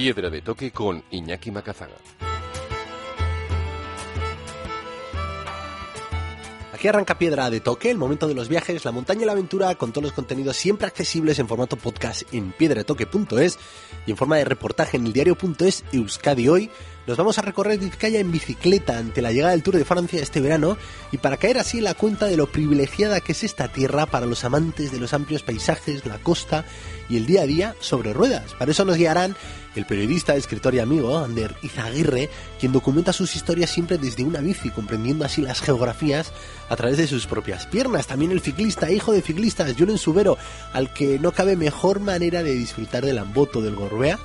Piedra de toque con Iñaki Macazaga. Aquí arranca Piedra de Toque, el momento de los viajes, la montaña y la aventura, con todos los contenidos siempre accesibles en formato podcast en piedretoque.es y en forma de reportaje en el diario.es Euskadi Hoy. Nos vamos a recorrer Vizcaya en bicicleta ante la llegada del Tour de Francia este verano y para caer así en la cuenta de lo privilegiada que es esta tierra para los amantes de los amplios paisajes, la costa y el día a día sobre ruedas. Para eso nos guiarán el periodista, escritor y amigo Ander Izaguirre, quien documenta sus historias siempre desde una bici, comprendiendo así las geografías a través de sus propias piernas. También el ciclista, hijo de ciclistas, Julen Subero, al que no cabe mejor manera de disfrutar del Amboto del Gorbea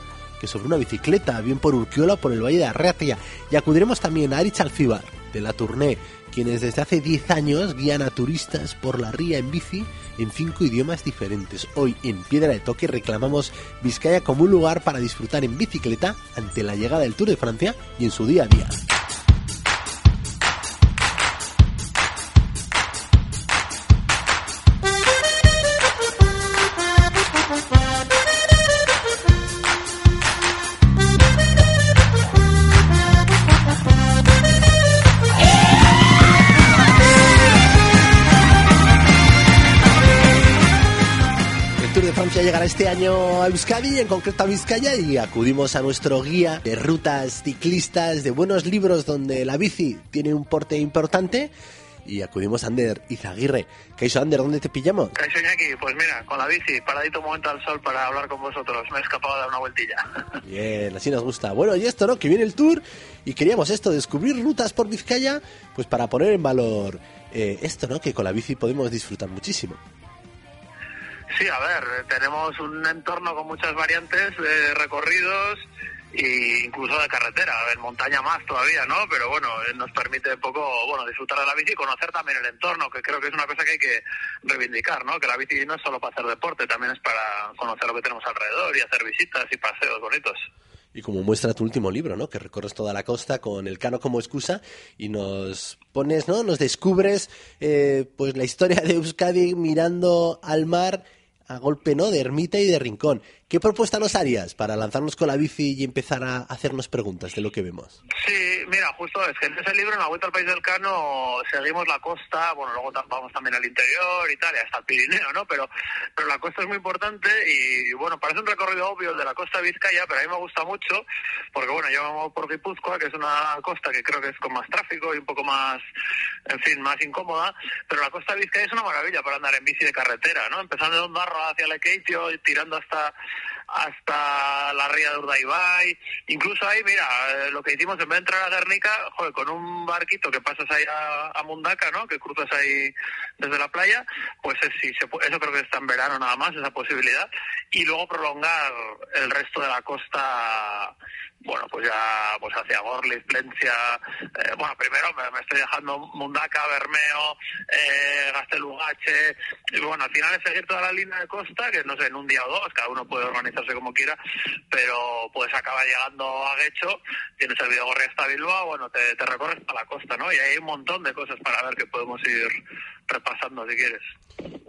sobre una bicicleta, bien por Urquiola o por el Valle de Arratia. Y acudiremos también a Arich Alcibar, de la Tournée, quienes desde hace 10 años guían a turistas por la ría en bici en cinco idiomas diferentes. Hoy en Piedra de Toque reclamamos Vizcaya como un lugar para disfrutar en bicicleta ante la llegada del Tour de Francia y en su día a día. Este año a Euskadi, en concreto a Vizcaya, y acudimos a nuestro guía de rutas ciclistas, de buenos libros donde la bici tiene un porte importante. Y acudimos a Ander Izaguirre. ¿Qué hizo Ander? ¿Dónde te pillamos? Caixo Iñaki, pues mira, con la bici, paradito un momento al sol para hablar con vosotros. Me he escapado a dar una vueltilla. Bien, así nos gusta. Bueno, y esto, ¿no? Que viene el tour y queríamos esto, descubrir rutas por Vizcaya, pues para poner en valor eh, esto, ¿no? Que con la bici podemos disfrutar muchísimo. Sí, a ver, tenemos un entorno con muchas variantes de recorridos e incluso de carretera, en montaña más todavía, ¿no? Pero bueno, eh, nos permite un poco, bueno, disfrutar de la bici y conocer también el entorno, que creo que es una cosa que hay que reivindicar, ¿no? Que la bici no es solo para hacer deporte, también es para conocer lo que tenemos alrededor y hacer visitas y paseos bonitos. Y como muestra tu último libro, ¿no? Que recorres toda la costa con el cano como excusa y nos pones, ¿no? Nos descubres, eh, pues la historia de Euskadi mirando al mar a golpe, ¿no? De ermita y de rincón. ¿Qué propuesta nos harías para lanzarnos con la bici y empezar a hacernos preguntas de lo que vemos? Sí, mira, justo es que en ese libro, en la Vuelta al País del Cano, seguimos la costa, bueno, luego vamos también al interior y tal, hasta el Pirineo, ¿no? Pero, pero la costa es muy importante y, bueno, parece un recorrido obvio el de la costa de Vizcaya, pero a mí me gusta mucho, porque, bueno, yo muevo por Guipúzcoa, que es una costa que creo que es con más tráfico y un poco más, en fin, más incómoda, pero la costa de Vizcaya es una maravilla para andar en bici de carretera, ¿no? Empezando de Ondarroa hacia Lekeitio y tirando hasta hasta la ría de Urdaibai, incluso ahí, mira, eh, lo que hicimos en vez de entrar a Guernica, joder, con un barquito que pasas ahí a, a Mundaka, ¿no? Que cruzas ahí desde la playa, pues es, sí, se eso creo que está en verano nada más, esa posibilidad, y luego prolongar el resto de la costa, bueno, pues ya pues hacia Gorliz, Plencia, eh, bueno, primero me, estoy dejando Mundaka, Bermeo, eh, Gastelugache, y bueno, al final es seguir toda la línea de costa, que no sé, en un día o dos, cada uno puede organizarse como quiera, pero pues acaba llegando a Guecho, tienes el Vidogorri hasta Bilbao, bueno, te, recorres a la costa, ¿no? Y hay un montón de cosas para ver que podemos ir repasando si quieres.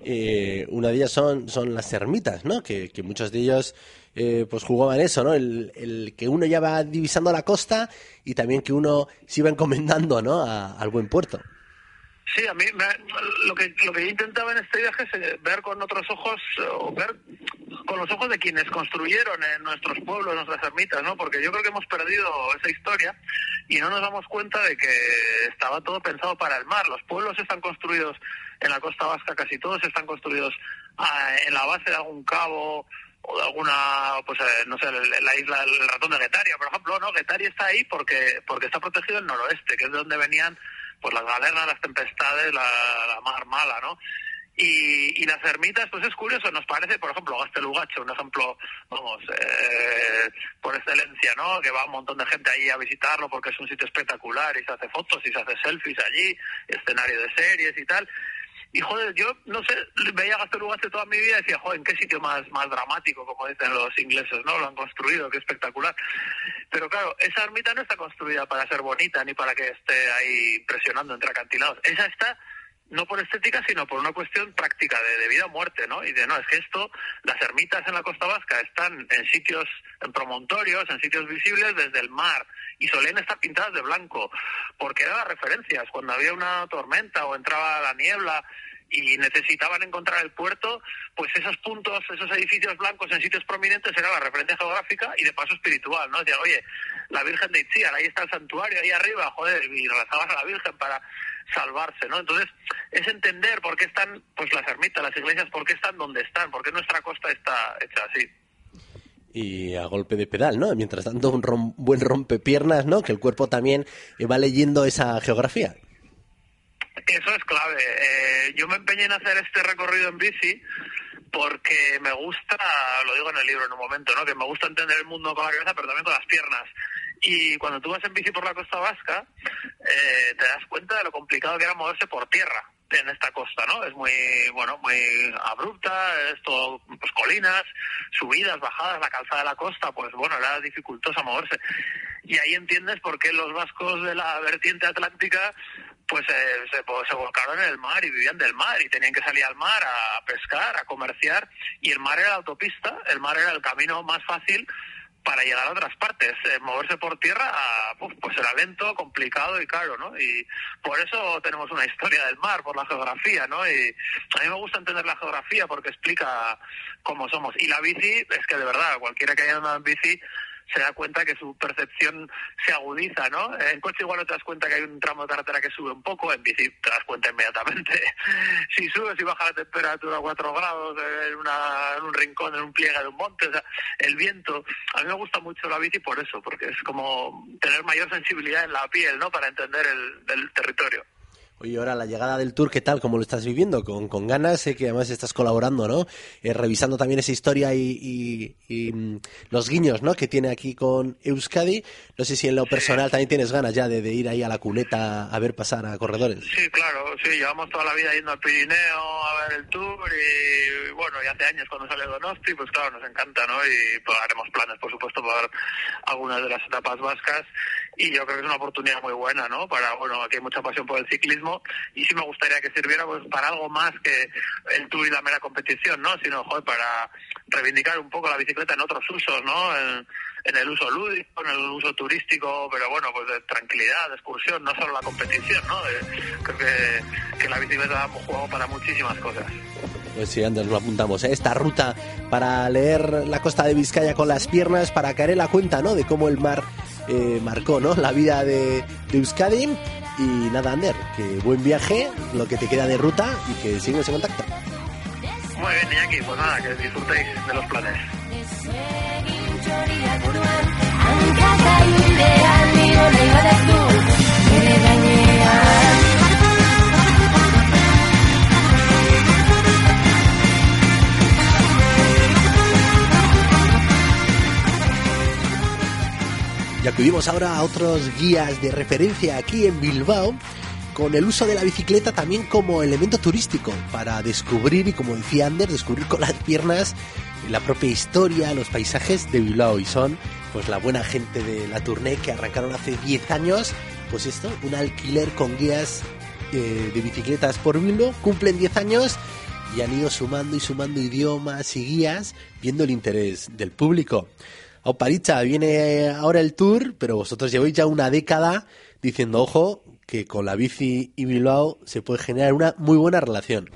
Eh, una de ellas son, son las ermitas, ¿no? Que, que muchos de ellos eh, pues jugaban eso, ¿no? El, que uno ya va divisando la costa y también que uno se iba encomendando, ¿no? A- al buen puerto. Sí, a mí me- lo que lo que yo intentaba en este viaje es eh, ver con otros ojos, eh, o ver con los ojos de quienes construyeron en nuestros pueblos, nuestras ermitas, ¿no? Porque yo creo que hemos perdido esa historia y no nos damos cuenta de que estaba todo pensado para el mar. Los pueblos están construidos en la costa vasca, casi todos están construidos ah, en la base de algún cabo o de alguna, pues eh, no sé, la isla del ratón de Guetaria, por ejemplo, ¿no? Guetaria está ahí porque, porque está protegido el noroeste, que es de donde venían pues las galeras, las tempestades, la, la mar mala, ¿no? Y, y, las ermitas, pues es curioso, nos parece, por ejemplo, Gastelugacho, un ejemplo, vamos, eh, por excelencia, ¿no? Que va un montón de gente ahí a visitarlo porque es un sitio espectacular y se hace fotos y se hace selfies allí, escenario de series y tal. Y joder, yo no sé, veía Gastelugache toda mi vida y decía, joder, ¿en qué sitio más, más dramático, como dicen los ingleses, ¿no? Lo han construido, qué espectacular. Pero claro, esa ermita no está construida para ser bonita ni para que esté ahí impresionando entre acantilados. Esa está no por estética, sino por una cuestión práctica de, vida o muerte, ¿no? Y de, no, es que esto, las ermitas en la costa vasca están en sitios, en promontorios, en sitios visibles desde el mar, y solían estar pintadas de blanco, porque eran referencias, cuando había una tormenta o entraba la niebla, y necesitaban encontrar el puerto, pues esos puntos, esos edificios blancos en sitios prominentes era la referencia geográfica y de paso espiritual, ¿no? Decía, oye, la Virgen de Itziar, ahí está el santuario, ahí arriba, joder, y rezabas a la Virgen para salvarse, ¿no? Entonces, es entender por qué están, pues las ermitas, las iglesias, por qué están donde están, por qué nuestra costa está hecha así y a golpe de pedal, ¿no? Mientras tanto, un rom buen rompepiernas, ¿no? Que el cuerpo también va leyendo esa geografía. Eso es clave. Eh, yo me empeñé en hacer este recorrido en bici porque me gusta, lo digo en el libro en un momento, ¿no? Que me gusta entender el mundo con la cabeza, pero también con las piernas. Y cuando tú vas en bici por la costa vasca, eh, te das cuenta de lo complicado que era moverse por tierra en esta costa, ¿no? Es muy, bueno, muy abrupta, es todo, pues colinas, subidas, bajadas, la calzada de la costa, pues bueno, era dificultosa moverse. Y ahí entiendes por qué los vascos de la vertiente atlántica pues eh, se, se, volcaron en el mar y vivían del mar y tenían que salir al mar a pescar, a comerciar y el mar era la autopista, el mar era el camino más fácil para llegar a otras partes. Eh, moverse por tierra pues era lento, complicado y caro, ¿no? Y por eso tenemos una historia del mar, por la geografía, ¿no? Y a mí me gusta entender la geografía porque explica cómo somos. Y la bici, es que de verdad, cualquiera que haya andado en bici se da cuenta que su percepción se agudiza, ¿no? En coche igual no te das cuenta que hay un tramo de carretera que sube un poco, en bici te das cuenta inmediatamente. si subes y baja la temperatura a 4 grados en, una, un rincón, en un pliegue de un monte, o sea, el viento. A mí me gusta mucho la bici por eso, porque es como tener mayor sensibilidad en la piel, ¿no? Para entender el territorio. Oye, ahora la llegada del tour, ¿qué tal? ¿Cómo lo estás viviendo? Con, con ganas, sé que además estás colaborando, ¿no? Eh, revisando también esa historia y, y, mm, los guiños, ¿no? Que tiene aquí con Euskadi. No sé si en lo personal también tienes ganas ya de, ir ahí a la cuneta a ver pasar a corredores. Sí, claro, sí, llevamos toda la vida yendo al Pirineo a ver el tour y bueno, y hace años cuando sale Donosti, pues claro, nos encanta, ¿no? Y pues, haremos planes, por supuesto, para algunas de las etapas vascas y yo creo que es una oportunidad muy buena, ¿no? Para, bueno, aquí hay mucha pasión por el ciclismo y sí me gustaría que sirviera pues, para algo más que el tour y la mera competición, ¿no? Sino, joder, para reivindicar un poco la bicicleta en otros usos, ¿no? En, el uso lúdico, en el uso turístico, pero bueno, pues de tranquilidad, de excursión, no solo la competición, ¿no? creo que, que la bicicleta da juego para muchísimas cosas. Pues sí, Andrés, lo apuntamos. ¿eh? Esta ruta para leer la costa de Vizcaya con las piernas, para caer en la cuenta, ¿no? De cómo el mar eh, marcó ¿no? la vida de, de Euskadi. Y nada, Ander, que buen viaje, lo que te queda de ruta y que sigamos en contacto. Muy bien, Iñaki, pues nada, que disfrutéis de los planes. Y acudimos ahora a otros guías de referencia aquí en Bilbao con el uso de la bicicleta también como elemento turístico para descubrir y como decía Ander, descubrir con las piernas la propia historia, los paisajes de Bilbao. Y son pues la buena gente de la Tournée que arrancaron hace 10 años, pues esto, un alquiler con guías eh, de bicicletas por Bilbao, cumplen 10 años y han ido sumando y sumando idiomas y guías viendo el interés del público. Oparicha, viene ahora el tour, pero vosotros lleváis ya una década diciendo, ojo, que con la bici y Bilbao se puede generar una muy buena relación.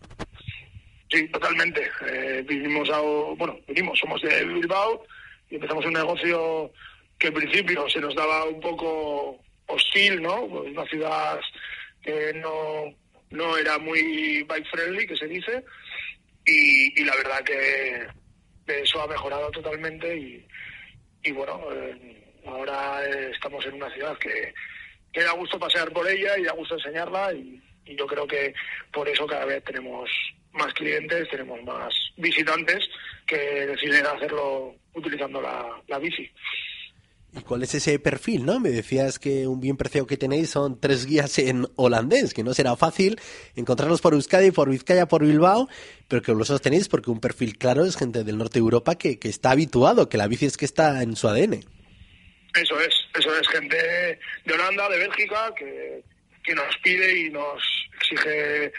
Sí, totalmente. Eh, vinimos a, bueno, vinimos, somos de Bilbao y empezamos un negocio que al principio se nos daba un poco hostil, ¿no? Una ciudad que no, no era muy bike friendly, que se dice, y, y la verdad que eso ha mejorado totalmente y, y bueno, eh, ahora estamos en una ciudad que, que da gusto pasear por ella y da gusto enseñarla y, y yo creo que por eso cada vez tenemos más clientes, tenemos más visitantes que deciden hacerlo utilizando la, la bici. ¿Y cuál es ese perfil, no? Me decías que un bien precio que tenéis son tres guías en holandés, que no será fácil encontrarlos por Euskadi, por Vizcaya, por Bilbao, pero que los tenéis porque un perfil claro es gente del norte de Europa que, que está habituado, que la bici es que está en su ADN. Eso es, eso es gente de Holanda, de Bélgica, que, que nos pide y nos exige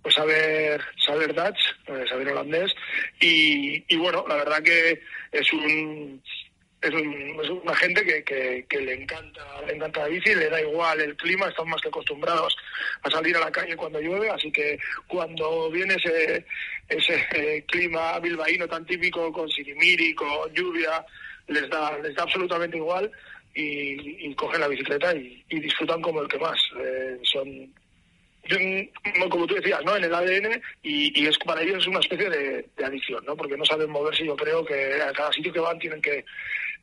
pues saber saber Dutch, eh, saber holandés y, y bueno, la verdad que es un es, una gente que, que, le encanta le encanta la bici, le da igual el clima, están más que acostumbrados a salir a la calle cuando llueve, así que cuando viene ese, ese clima bilbaíno tan típico con sirimiri, con lluvia, les da, les da absolutamente igual y, cogen la bicicleta y, disfrutan como el que más. Eh, son como tú decías, ¿no? En el ADN y, es para ellos es una especie de, de, adicción, ¿no? Porque no saben moverse. Yo creo que a cada sitio que van tienen que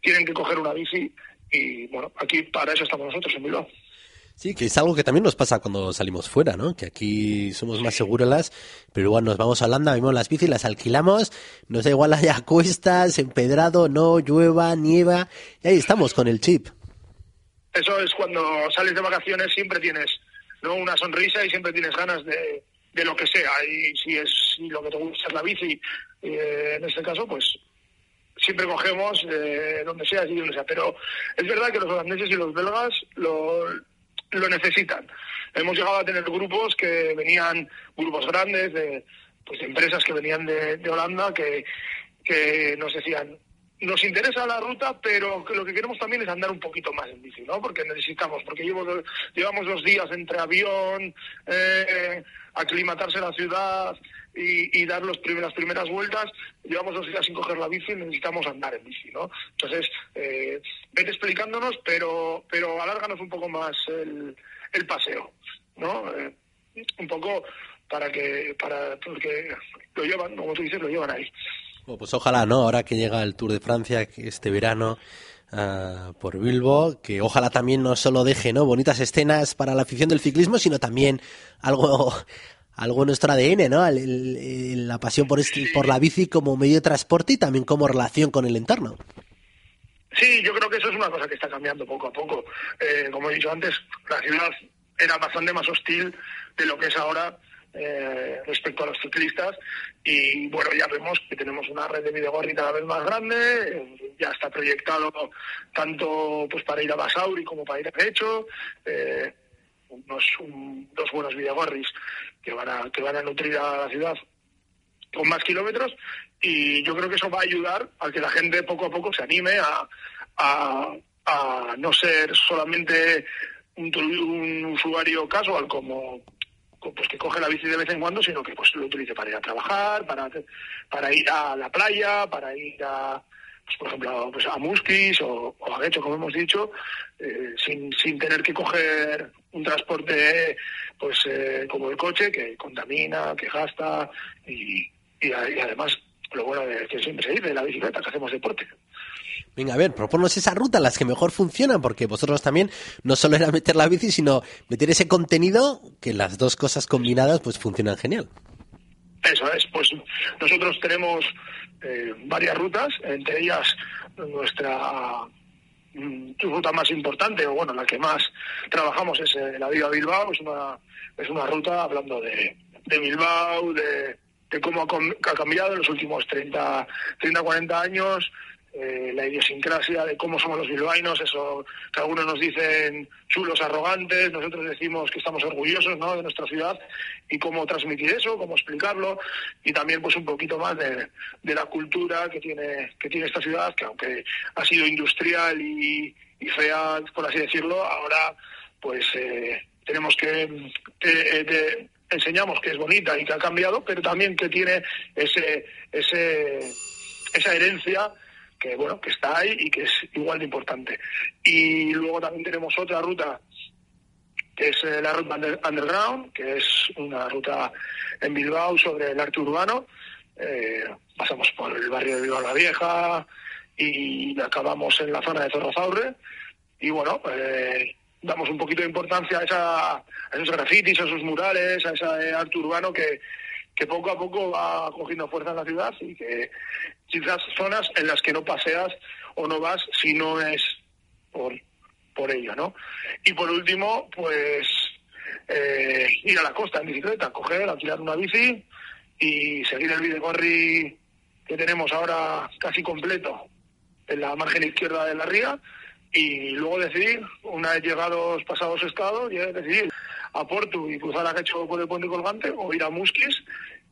tienen que coger una bici y bueno, aquí para eso estamos nosotros en Bilbao. Sí, que es algo que también nos pasa cuando salimos fuera, ¿no? Que aquí somos más seguras, pero igual nos vamos a Holanda, vemos las bicis, las alquilamos, nos da igual haya cuestas, empedrado, no, llueva, nieva, y ahí estamos con el chip. Eso es cuando sales de vacaciones siempre tienes ¿no? una sonrisa y siempre tienes ganas de, de lo que sea. Y si es lo que te gusta es la bici, eh, en este caso, pues siempre cogemos eh, donde sea y donde sea. Pero es verdad que los holandeses y los belgas lo, lo necesitan. Hemos llegado a tener grupos que venían, grupos grandes de, pues, de empresas que venían de, Holanda que, que nos decían, nos interesa la ruta, pero lo que queremos también es andar un poquito más en bici, ¿no? Porque necesitamos, porque llevamos, llevamos dos días entre avión, eh, aclimatarse la ciudad y, dar los las primeras vueltas, llevamos dos días sin coger la bici y necesitamos andar en bici, ¿no? Entonces, eh, vete explicándonos, pero, pero alárganos un poco más el, el paseo, ¿no? Eh, un poco para que, para, porque lo llevan, como tú dices, lo llevan ahí pues ojalá, ¿no? Ahora que llega el Tour de Francia este verano uh, por Bilbo, que ojalá también no solo deje, ¿no? Bonitas escenas para la afición del ciclismo, sino también algo algo en nuestro ADN, ¿no? la pasión por, este, por la bici como medio de transporte y también como relación con el entorno. Sí, yo creo que eso es una cosa que está cambiando poco a poco. Eh, como he dicho antes, la ciudad era bastante más hostil de lo que es ahora eh, respecto a los ciclistas y bueno ya vemos que tenemos una red de Videgorri cada vez más grande ya está proyectado tanto pues para ir a Basauri como para ir a Pecho eh, unos dos buenos Videgorris que van a que van a nutrir a la ciudad con más kilómetros y yo creo que eso va a ayudar a que la gente poco a poco se anime a, a, no ser solamente un, un usuario casual como pues que coge la bici de vez en cuando, sino que pues lo utilice para ir a trabajar, para, para ir a la playa, para ir a, pues, por ejemplo, pues a Musquis o, a Guecho, como hemos dicho, eh, sin, sin tener que coger un transporte pues eh, como el coche, que contamina, que gasta y, y, además lo bueno de que siempre se dice, la bicicleta, que hacemos deporte. Venga, a ver, proponnos esa ruta, las que mejor funcionan, porque vosotros también no solo era meter la bici, sino meter ese contenido que las dos cosas combinadas pues funcionan genial. Eso es, pues nosotros tenemos eh, varias rutas, entre ellas nuestra mm, ruta más importante, o bueno, la que más trabajamos es eh, la Viva Bilbao, es una, es una ruta hablando de, de Bilbao, de, de cómo ha, cambiado en los últimos 30, 30 40 años, eh, la idiosincrasia de cómo somos los bilbaínos, eso que algunos nos dicen chulos, arrogantes, nosotros decimos que estamos orgullosos ¿no? de nuestra ciudad y cómo transmitir eso, cómo explicarlo y también pues un poquito más de, la cultura que tiene, que tiene esta ciudad, que aunque ha sido industrial y, fea, por así decirlo, ahora pues eh, tenemos que... Eh, enseñamos que es bonita y que ha cambiado, pero también que tiene ese, ese, esa herencia que bueno, que está ahí y que es igual de importante. Y luego también tenemos otra ruta que es eh, la ruta underground, que es una ruta en Bilbao sobre el arte urbano, eh, pasamos por el barrio de Bilbao la Vieja y acabamos en la zona de Zorrozaurre y bueno, eh, damos un poquito de importancia a, esa, a esos grafitis, a esos murales, a ese arte urbano que, que poco a poco va cogiendo fuerza en la ciudad y que quizás zonas en las que no paseas o no vas si no es por, por ello, ¿no? Y por último, pues eh, ir a la costa en bicicleta, coger, alquilar una bici y seguir el Videgorri que tenemos ahora casi completo en la margen izquierda de la ría y luego decidir, una vez llegados pasados estados, decidir a Porto y cruzar a Cacho por el puente colgante o ir a Musquis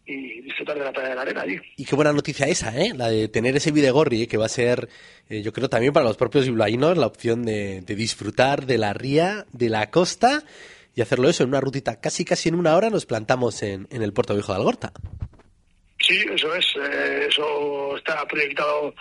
y disfrutar de la playa de la arena allí. Y qué buena noticia esa, ¿eh? La de tener ese Videgorri, que va a ser, eh, yo creo también para los propios bilbaínos, la opción de, de, disfrutar de la ría, de la costa y hacerlo eso en una rutita casi casi en una hora nos plantamos en, en el puerto viejo de Algorta. Sí, eso es. Eh, eso está proyectado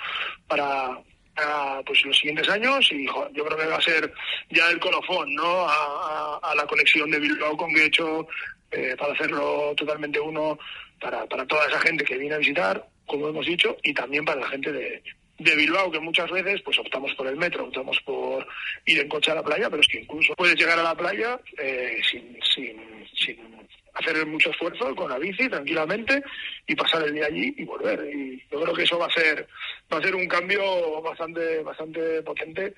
para, para pues los siguientes años y jo, yo creo que va a ser ya el colofón ¿no? a, a, a la conexión de Bilbao con Guecho eh, para hacerlo totalmente uno para, para toda esa gente que viene a visitar, como hemos dicho, y también para la gente de, de Bilbao, que muchas veces pues optamos por el metro, optamos por ir en coche a la playa, pero es que incluso puedes llegar a la playa eh, sin, sin, sin hacer mucho esfuerzo con la bici tranquilamente y pasar el día allí y volver. Y yo creo que eso va a ser va a ser un cambio bastante bastante potente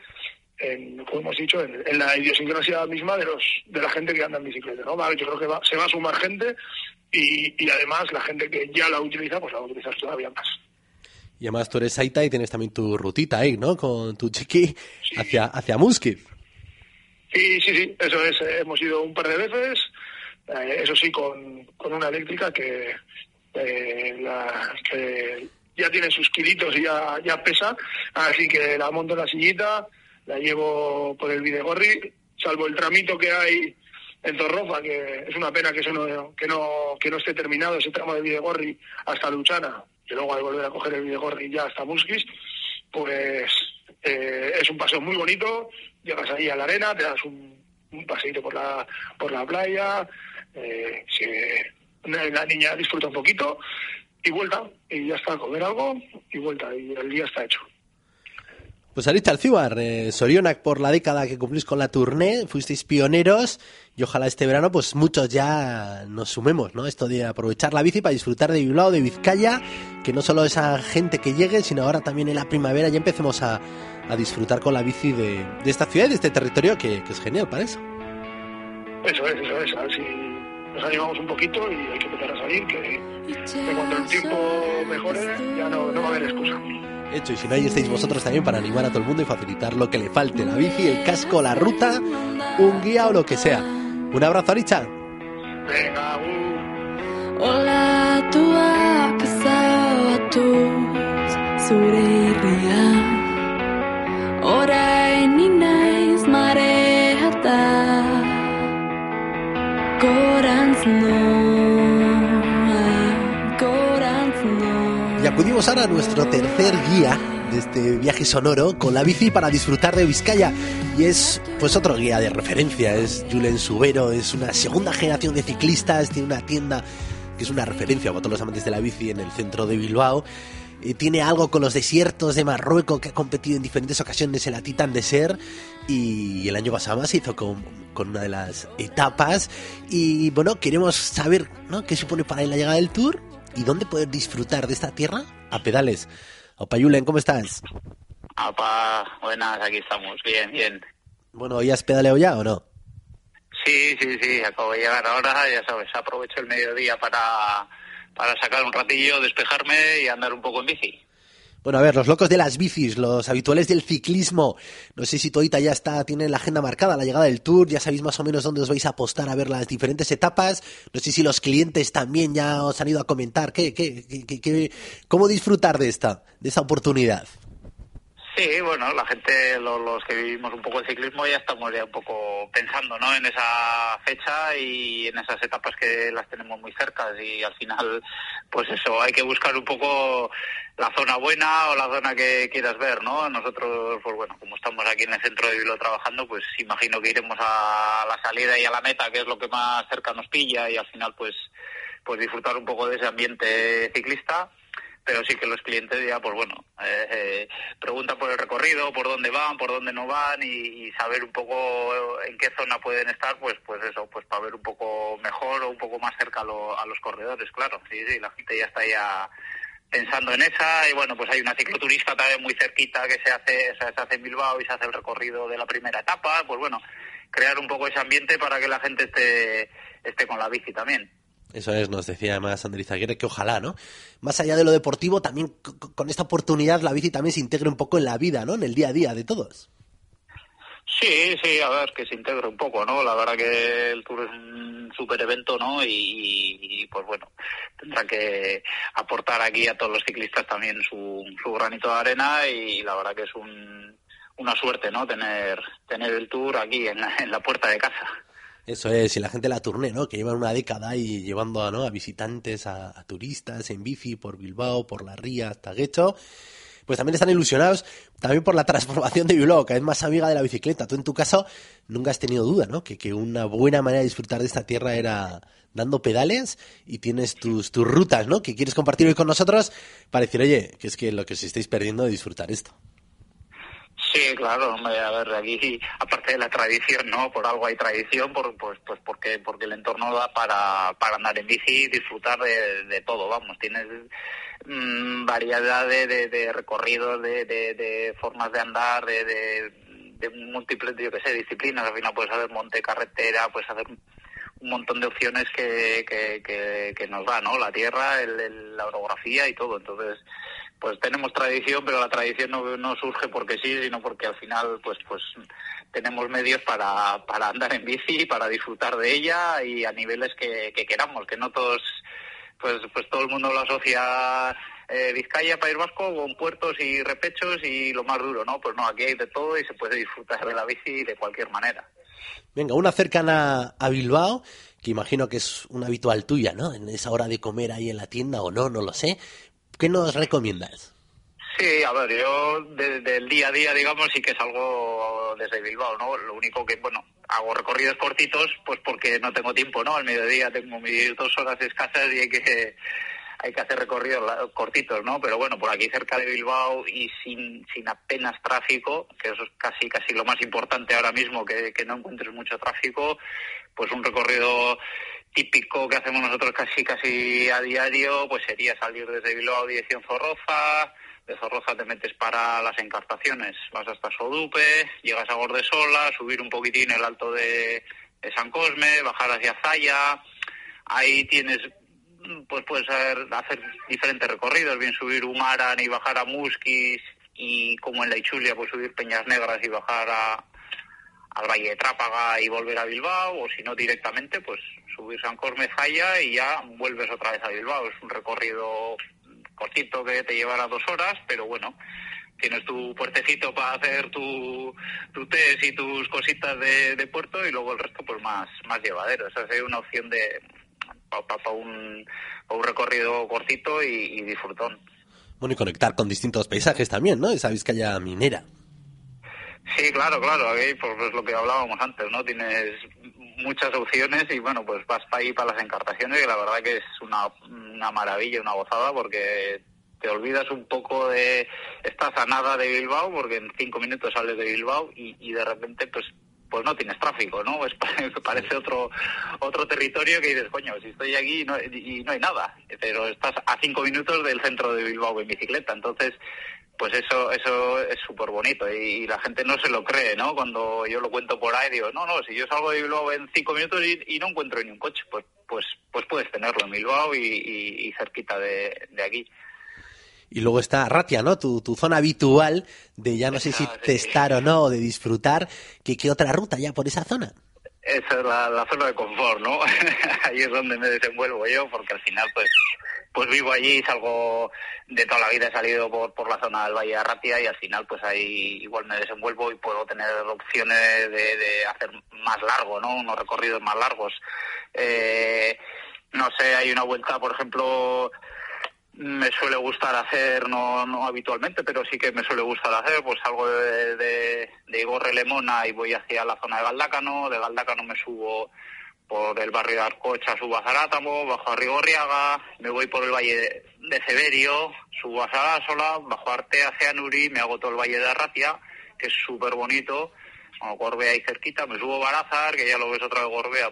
en, como hemos dicho en, en la idiosincrasia misma de los de la gente que anda en bicicleta no vale, yo creo que va, se va a sumar gente y, y además la gente que ya la utiliza pues la va a utilizar todavía más y además tú eres Saita y tienes también tu rutita ahí, ¿no? Con tu chiqui sí. hacia, hacia. Sí, sí, sí, eso es. Eh, hemos ido un par de veces, eh, eso sí, con, con una eléctrica que, eh, la, que ya tiene sus kilitos y ya, ya pesa, así que la monto en la sillita, la llevo por el Videgorri, salvo el tramito que hay en Torroza, que es una pena que eso no, que no, que no esté terminado ese tramo de Videgorri hasta Luchana, que luego al volver a coger el Videgorri ya hasta Muskis, pues eh, es un paseo muy bonito, llegas ahí a la arena, te das un, un paseito por la, por la playa, eh, la niña disfruta un poquito y vuelta, y ya está, comer algo y vuelta, y el día está hecho. Pues Arita Alcibar, eh, Sorionak por la década que cumplís con la tournée, fuisteis pioneros y ojalá este verano pues muchos ya nos sumemos, ¿no? Esto de aprovechar la bici para disfrutar de Bilbao, de Vizcaya, que no solo esa gente que llegue, sino ahora también en la primavera ya empecemos a, a disfrutar con la bici de, de, esta ciudad y de este territorio que, que, es genial para eso. Eso es, eso es, a ver si nos animamos un poquito y hay que empezar a salir, que, que cuando el tiempo mejore ya no, no va a haber excusa hecho. Y si no, ahí estáis vosotros también para animar a todo el mundo y facilitar lo que le falte: la bici, el casco, la ruta, un guía o lo que sea. Un abrazo, Aricha. Venga, uh. Hola, ezauatuz zure Y acudimos ahora a nuestro tercer guía de este viaje sonoro con la bici para disfrutar de Vizcaya. Y es pues otro guía de referencia, es Julen Subero, es una segunda generación de ciclistas, tiene una tienda que es una referencia para todos los amantes de la bici en el centro de Bilbao. Eh, tiene algo con los desiertos de Marruecos que ha competido en diferentes ocasiones en la Titan de Ser. Y el año pasado más se hizo con, con, una de las etapas. Y bueno, queremos saber ¿no? qué supone para él la llegada del Tour y dónde poder disfrutar de esta tierra a pedales. Opa Julen, ¿cómo estás? Opa, buenas, aquí estamos, bien, bien. Bueno, ¿ya has pedaleado ya o no? Sí, sí, sí, acabo de llegar ahora, ya sabes, aprovecho el mediodía para, para sacar un ratillo, despejarme y andar un poco en bici. Bueno, a ver, los locos de las bicis, los habituales del ciclismo. No sé si Toita ya está, tiene la agenda marcada, la llegada del Tour, ya sabéis más o menos dónde os vais a apostar a ver las diferentes etapas. No sé si los clientes también ya os han ido a comentar qué, qué, qué, qué cómo disfrutar de esta, de esta oportunidad. Sí, bueno, la gente, los, los, que vivimos un poco el ciclismo ya estamos ya un poco pensando, ¿no? En esa fecha y en esas etapas que las tenemos muy cerca y al final, pues eso, hay que buscar un poco la zona buena o la zona que quieras ver, ¿no? Nosotros, pues bueno, como estamos aquí en el centro de Bilbao trabajando, pues imagino que iremos a la salida y a la meta, que es lo que más cerca nos pilla y al final, pues pues disfrutar un poco de ese ambiente ciclista pero sí que los clientes ya, pues bueno, eh, eh, preguntan por el recorrido, por dónde van, por dónde no van y, saber un poco en qué zona pueden estar, pues pues eso, pues para ver un poco mejor o un poco más cerca a, lo- a los corredores, claro. Sí, sí, la gente ya está ya pensando en esa y bueno, pues hay una cicloturista también muy cerquita que se hace, se hace en Bilbao y se hace el recorrido de la primera etapa, pues bueno, crear un poco ese ambiente para que la gente esté, esté con la bici también. Eso es, nos decía además Andrés Aguirre que ojalá, ¿no? Más allá de lo deportivo, también con esta oportunidad la bici también se integre un poco en la vida, ¿no? En el día a día de todos. Sí, sí, a ver, que se integre un poco, ¿no? La verdad que el Tour es un super evento, ¿no? Y, y, pues bueno, tendrá que aportar aquí a todos los ciclistas también su, su granito de arena y la verdad que es un, una suerte, ¿no? Tener, tener el Tour aquí en la, en la puerta de casa. Eso es, y la gente la turné, ¿no? Que llevan una década y llevando a, ¿no? a visitantes, a, turistas en bici por Bilbao, por la Ría, hasta Guecho. Pues también están ilusionados también por la transformación de Bilbao, cada vez más amiga de la bicicleta. Tú en tu caso nunca has tenido duda, ¿no? Que, que una buena manera de disfrutar de esta tierra era dando pedales y tienes tus, tus rutas, ¿no? Que quieres compartir hoy con nosotros para decir, oye, que es que lo que os estáis perdiendo de disfrutar esto. Sí, claro, hombre, a ver, aquí, aparte de la tradición, ¿no? Por algo hay tradición, por, pues, pues porque, porque el entorno da para, para andar en bici y disfrutar de, de todo, vamos, tienes mm, variedad de, de, recorridos, de, de, formas de andar, de, de, de múltiples, yo que sé, disciplinas, al final puedes hacer monte, carretera, puedes hacer un montón de opciones que, que, que, que nos da, ¿no? La tierra, el- el- la orografía y todo, entonces pues tenemos tradición, pero la tradición no, surge porque sí, sino porque al final pues pues tenemos medios para, para andar en bici, para disfrutar de ella y a niveles que, que queramos, que no todos, pues pues todo el mundo lo asocia eh, Vizcaya, País Vasco, con puertos y repechos y lo más duro, ¿no? Pues no, aquí hay de todo y se puede disfrutar de la bici de cualquier manera. Venga, una cercana a Bilbao, que imagino que es una habitual tuya, ¿no? En esa hora de comer ahí en la tienda o no, no lo sé. ¿Qué nos recomiendas? Sí, a ver, yo de- del día a día, digamos, sí que salgo desde Bilbao, ¿no? Lo único que, bueno, hago recorridos cortitos, pues porque no tengo tiempo, ¿no? Al mediodía tengo mis dos horas escasas y hay que hay que hacer recorridos cortitos, ¿no? Pero bueno, por aquí cerca de Bilbao y sin, sin apenas tráfico, que eso es casi casi lo más importante ahora mismo, que, que no encuentres mucho tráfico, pues un recorrido típico que hacemos nosotros casi casi a diario, pues sería salir desde Bilbao dirección Zorroza, de Zorroza te metes para las encartaciones, vas hasta Sodupe, llegas a Gordesola, subir un poquitín el alto de, San Cosme, bajar hacia Zaya, ahí tienes pues puedes hacer, hacer diferentes recorridos, bien subir Humaran y bajar a Musquis y como en la Ichulia pues subir Peñas Negras y bajar a, al Valle de Trápaga y volver a Bilbao, o si no directamente, pues subir San Cosme Zaya y ya vuelves otra vez a Bilbao. Es un recorrido cortito que te llevará dos horas, pero bueno, tienes tu puertecito para hacer tu, tu test y tus cositas de, de puerto y luego el resto pues más, más llevadero. Esa sería una opción de para un, un recorrido cortito y, y disfrutón. Bueno, y conectar con distintos paisajes también, ¿no? Esa Vizcaya minera. Sí, claro, claro, aquí pues es lo que hablábamos antes, ¿no? Tienes muchas opciones y bueno, pues vas para ahí para las encartaciones y la verdad que es una, una maravilla, una gozada porque te olvidas un poco de esta zanada de Bilbao porque en cinco minutos sales de Bilbao y, y de repente pues pues no tienes tráfico, ¿no? Es, parece otro otro territorio que dices, coño, si estoy aquí y no, y no hay nada, pero estás a cinco minutos del centro de Bilbao en bicicleta, entonces pues eso eso es súper bonito y, y, la gente no se lo cree, ¿no? Cuando yo lo cuento por ahí, digo, no, no, si yo salgo de Bilbao en cinco minutos y, y no encuentro ni un coche, pues pues pues puedes tenerlo en Bilbao y, cerquita de, de, aquí. Y luego está Ratia, ¿no? Tu, tu zona habitual de ya no sé si testar o no, de disfrutar. ¿Qué, ¿Qué otra ruta ya por esa zona? Esa es la, la zona de confort, ¿no? Ahí es donde me desenvuelvo yo, porque al final, pues, pues vivo allí, salgo de toda la vida, he salido por, por la zona del Valle de Arratia y al final, pues ahí igual me desenvuelvo y puedo tener opciones de, de hacer más largo, ¿no? Unos recorridos más largos. Eh, no sé, hay una vuelta, por ejemplo, me suele gustar hacer, no, no habitualmente, pero sí que me suele gustar hacer, pues salgo de, de, de Igorre Lemona y voy hacia la zona de Galdácano, de Galdácano me subo por el barrio de Arcocha subo a Zarátamo, bajo a Rigorriaga, me voy por el valle de, Severio, subo a Sarasola, bajo a Artea, Ceanuri, me hago todo el valle de Arratia, que es súper bonito, bueno, Gorbea ahí cerquita, me subo a Barázar, que ya lo ves otra vez Gorbea,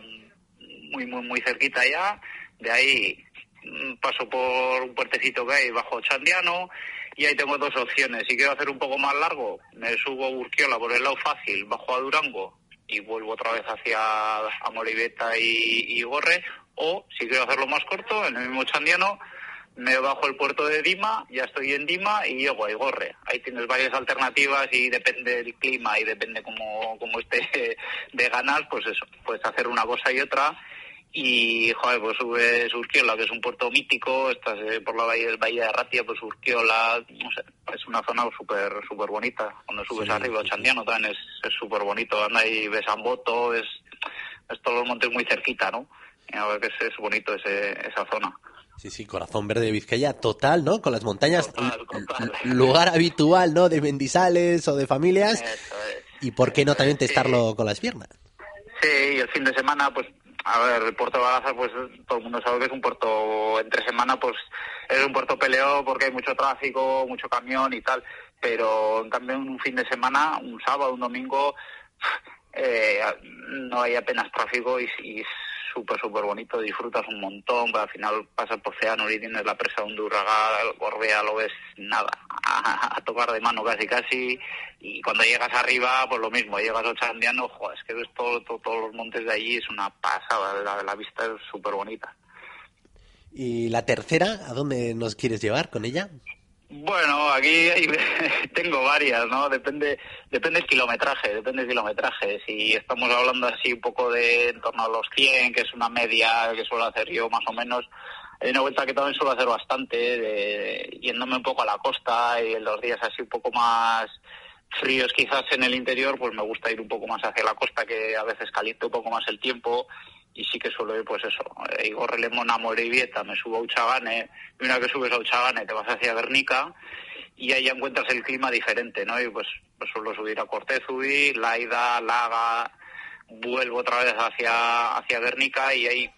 muy, muy, muy cerquita ya, de ahí mm, paso por un puertecito que hay bajo Chandiano, y ahí tengo dos opciones. Si quiero hacer un poco más largo, me subo a Urquiola por el lado fácil, bajo a Durango y vuelvo otra vez hacia Amoribeta y, y Gorre. O si quiero hacerlo más corto, en el mismo Chandiano, me bajo el puerto de Dima, ya estoy en Dima y llego a Igorre. Ahí tienes varias alternativas y depende del clima y depende cómo, cómo esté de ganas, pues eso, puedes hacer una cosa y otra y joder pues subes Urquiola que es un puerto mítico estás eh, por la valle de Arratia pues Urquiola no sé es una zona súper súper bonita cuando subes Sí, arriba sí, sí. Chandiano también es súper bonito anda y ves Amboto es es todos los montes muy cerquita no y a ver que es, es bonito ese, esa zona Sí, sí, corazón verde de Vizcaya total, ¿no? Con las montañas, Total, total. lugar habitual, ¿no? De Mendizales o de familias. Es. Y por qué no también testarlo con las piernas. Sí, y el fin de semana, pues, a ver, el puerto de Badajoz, pues todo el mundo sabe que es un puerto, entre semana, pues es un puerto peleo porque hay mucho tráfico, mucho camión y tal, pero en cambio un fin de semana, un sábado, un domingo, eh, no hay apenas tráfico y, y súper, súper bonito, disfrutas un montón, pero al final pasas por Ceanur y tienes la presa de Undurraga, Gorbea, lo ves nada, a, tocar de mano casi casi, y cuando llegas arriba, pues lo mismo, llegas a Ochandiano, joder, es que ves todo- todos los montes de allí, es una pasada, la, la vista es súper bonita. Y la tercera, ¿a dónde nos quieres llevar con ella? Bueno, aquí hay- tengo varias, ¿no? Depende, depende del kilometraje, depende del kilometraje. Si estamos hablando así un poco de en torno a los 100, que es una media que suelo hacer yo más o menos, hay una vuelta que también suelo hacer bastante, de, yéndome un poco a la costa y en los días así un poco más fríos quizás en el interior, pues me gusta ir un poco más hacia la costa, que a veces caliente un poco más el tiempo y sí que suelo ir, pues eso, eh, Igorre Lemona, Morevieta, me subo a Uchagane, y una que subes a Uchagane te vas hacia Guernica y ahí ya encuentras el clima diferente, ¿no? Y pues, pues suelo subir a Cortezubi, Laida, Laga, vuelvo otra vez hacia, hacia Guernica y ahí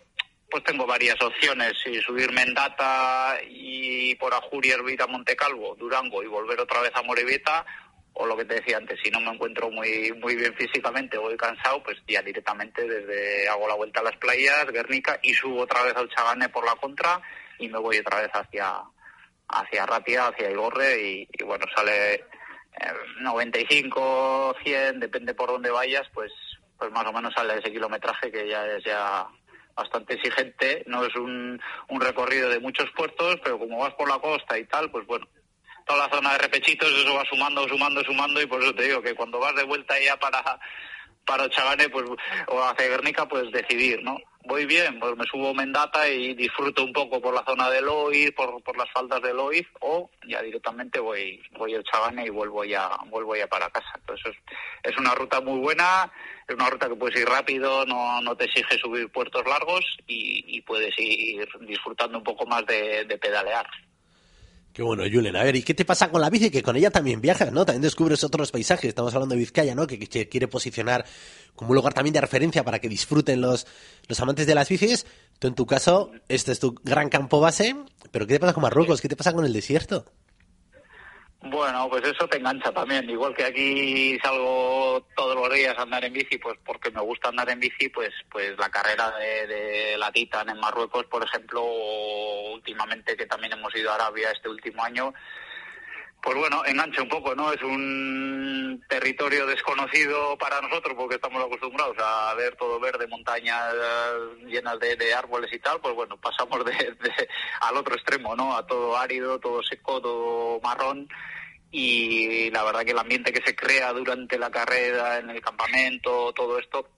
pues tengo varias opciones, si subirme en Data y por Ajuria, Hervira, Montecalvo, Durango y volver otra vez a Morevieta, o lo que te decía antes, si no me encuentro muy muy bien físicamente o voy cansado, pues ya directamente desde hago la vuelta a las playas, Guernica, y subo otra vez al Chagane por la contra y me voy otra vez hacia hacia Ratia, hacia Igorre y, y bueno, sale eh, 95, 100, depende por dónde vayas, pues pues más o menos sale ese kilometraje que ya es ya bastante exigente, no es un, un recorrido de muchos puertos, pero como vas por la costa y tal, pues bueno, toda la zona de repechitos, eso va sumando, sumando, sumando, y por eso te digo que cuando vas de vuelta ya para para pues, o hacia Guernica, pues decidir, ¿no? Voy bien, pues me subo a Mendata y disfruto un poco por la zona de Loiz, por, por las faldas de Loiz, o ya directamente voy voy a Ochagane y vuelvo ya vuelvo ya para casa. Entonces es, una ruta muy buena, es una ruta que puedes ir rápido, no, no te exige subir puertos largos y, puedes ir disfrutando un poco más de pedalear. Qué bueno, Julen. A ver, ¿y qué te pasa con la bici? Que con ella también viajas, ¿no? También descubres otros paisajes. Estamos hablando de Vizcaya, ¿no? Que, que quiere posicionar como un lugar también de referencia para que disfruten los, los amantes de las bicis. Tú, en tu caso, este es tu gran campo base. Pero ¿qué te pasa con Marruecos? ¿Qué te pasa con el desierto? Bueno, pues eso te engancha también. Igual que aquí salgo todos los días a andar en bici, pues porque me gusta andar en bici, pues pues la carrera de, de la Titan en Marruecos, por ejemplo, últimamente que también hemos ido a Arabia este último año, pues bueno, engancha un poco, ¿no? Es un territorio desconocido para nosotros porque estamos acostumbrados a ver todo verde, montañas eh, llenas de, de árboles y tal, pues bueno, pasamos de, de- al otro extremo, ¿no? A todo árido, todo seco, todo marrón y la verdad que el ambiente que se crea durante la carrera, en el campamento, todo esto,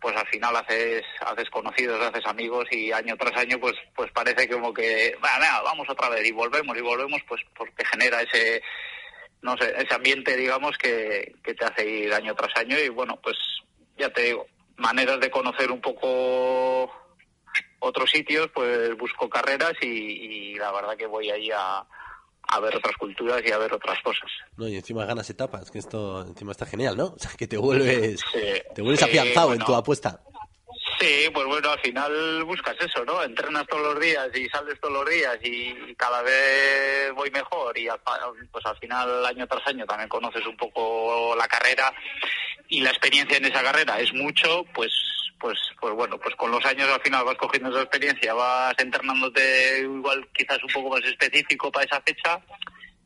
pues al final haces haces conocidos, haces amigos y año tras año pues pues parece como que "Va, venga, vamos otra vez y volvemos y volvemos pues porque genera ese no sé, ese ambiente digamos que, que te hace ir año tras año y bueno, pues ya te digo, maneras de conocer un poco otros sitios, pues busco carreras y, y la verdad que voy ahí a, a ver otras culturas y a ver otras cosas. No, y encima ganas etapas, que esto encima está genial, ¿no? O sea, que te vuelves, Sí. te vuelves Sí, afianzado en tu apuesta. Sí, pues bueno, al final buscas eso, ¿no? Entrenas todos los días y sales todos los días y cada vez voy mejor y al, pues al final año tras año también conoces un poco la carrera y la experiencia en esa carrera es mucho, pues pues pues bueno, pues con los años al final vas cogiendo esa experiencia, vas entrenándote igual quizás un poco más específico para esa fecha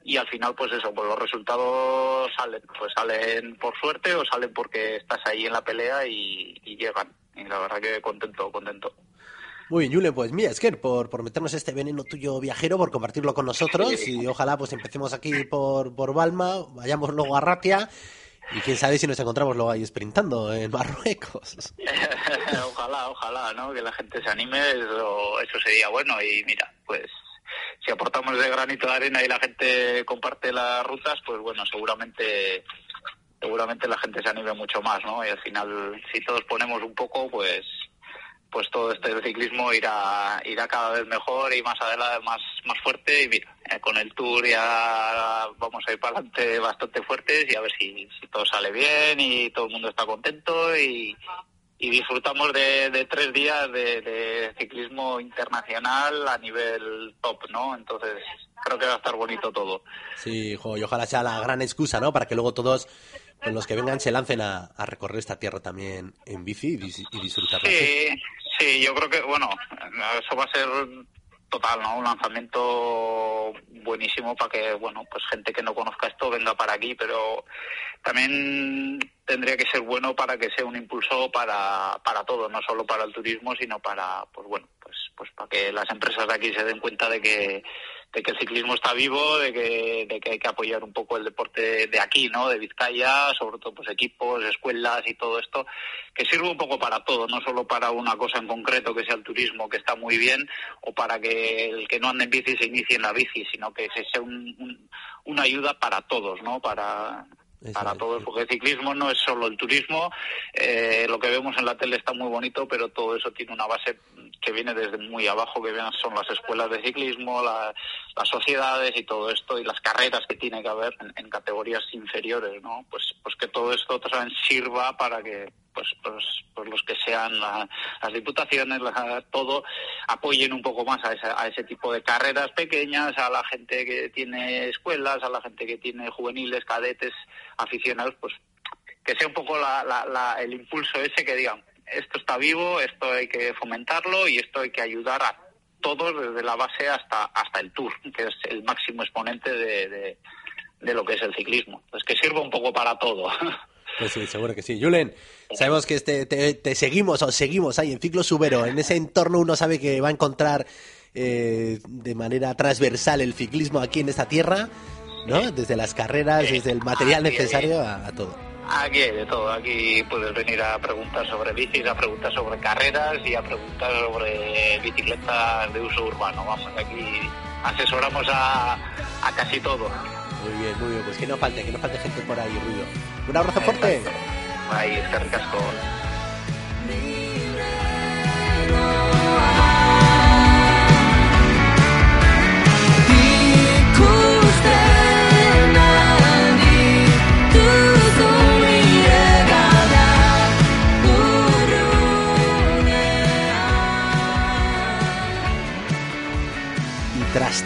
y al final pues eso pues los resultados salen pues salen por suerte o salen porque estás ahí en la pelea y, y llegan. Y la verdad que contento contento. Muy bien, Julen, pues mira, es que por, por meternos este veneno tuyo viajero, por compartirlo con nosotros y ojalá pues empecemos aquí por, por Balma, vayamos luego a Ratia y quién sabe si nos encontramos luego ahí sprintando en Marruecos. ojalá ojalá no que la gente se anime eso, eso sería bueno. Y mira pues si aportamos de granito de arena y la gente comparte las rutas pues bueno seguramente seguramente la gente se anime mucho más no y al final si todos ponemos un poco pues pues todo este ciclismo irá irá cada vez mejor y más adelante más más fuerte y mira eh, con el tour ya vamos a ir para adelante bastante fuertes y a ver si, si todo sale bien y todo el mundo está contento y, y disfrutamos de, de tres días de, de ciclismo internacional a nivel top no entonces creo que va a estar bonito todo Sí, jo, y ojalá sea la gran excusa, ¿no? Para que luego todos los que vengan se lancen a, a recorrer esta tierra también en bici y, y disfrutarla. Sí, sí, yo creo que, bueno, eso va a ser total, ¿no? Un lanzamiento buenísimo para que, bueno, pues gente que no conozca esto venga para aquí, pero también tendría que ser bueno para que sea un impulso para, para todo, no solo para el turismo, sino para, pues bueno, pues, para que las empresas de aquí se den cuenta de que de que el ciclismo está vivo, de que, de que hay que apoyar un poco el deporte de aquí, ¿no? De Vizcaya, sobre todo pues equipos, escuelas y todo esto, que sirve un poco para todo, no solo para una cosa en concreto que sea el turismo, que está muy bien, o para que el que no ande en bici se inicie en la bici, sino que sea un- un- una ayuda para todos, ¿no? Para Eso para es, sí. porque el ciclismo no es solo el turismo, eh, lo que vemos en la tele está muy bonito, pero todo eso tiene una base que viene desde muy abajo, que son las escuelas de ciclismo, la- las sociedades y todo esto, y las carreras que tiene que haber en, en categorías inferiores, ¿no? Pues, pues que todo esto también sirva para que pues, pues, pues los que sean la- las diputaciones, la- todo, apoyen un poco más a, esa- a ese tipo de carreras pequeñas, a la gente que tiene escuelas, a la gente que tiene juveniles, cadetes, aficionados, pues que sea un poco la- la- la- el impulso ese que digan, esto está vivo, esto hay que fomentarlo y esto hay que ayudar a todos desde la base hasta, hasta el tour, que es el máximo exponente de, de- de lo que es el ciclismo. Pues que sirva un poco para todo. Pues sí, seguro que sí. Julen, sabemos que este, te, te seguimos o seguimos ahí en Ciclo Subero. En ese entorno uno sabe que va a encontrar eh, de manera transversal el ciclismo aquí en esta tierra, ¿no? Desde las carreras, desde el material necesario a, a todo. Aquí hay de todo. Aquí puedes venir a preguntar sobre bicis, a preguntar sobre carreras y a preguntar sobre bicicletas de uso urbano. Vamos, aquí asesoramos a, a casi todo. Muy bien, muy bien. Pues que no falte, que no falte gente por ahí, Ruido. Un abrazo fuerte. Ahí está el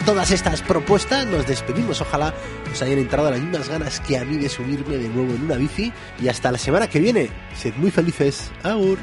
todas estas propuestas nos despedimos. Ojalá os hayan entrado las mismas ganas que a mí de subirme de nuevo en una bici. Y hasta la semana que viene. Sed muy felices. Agur.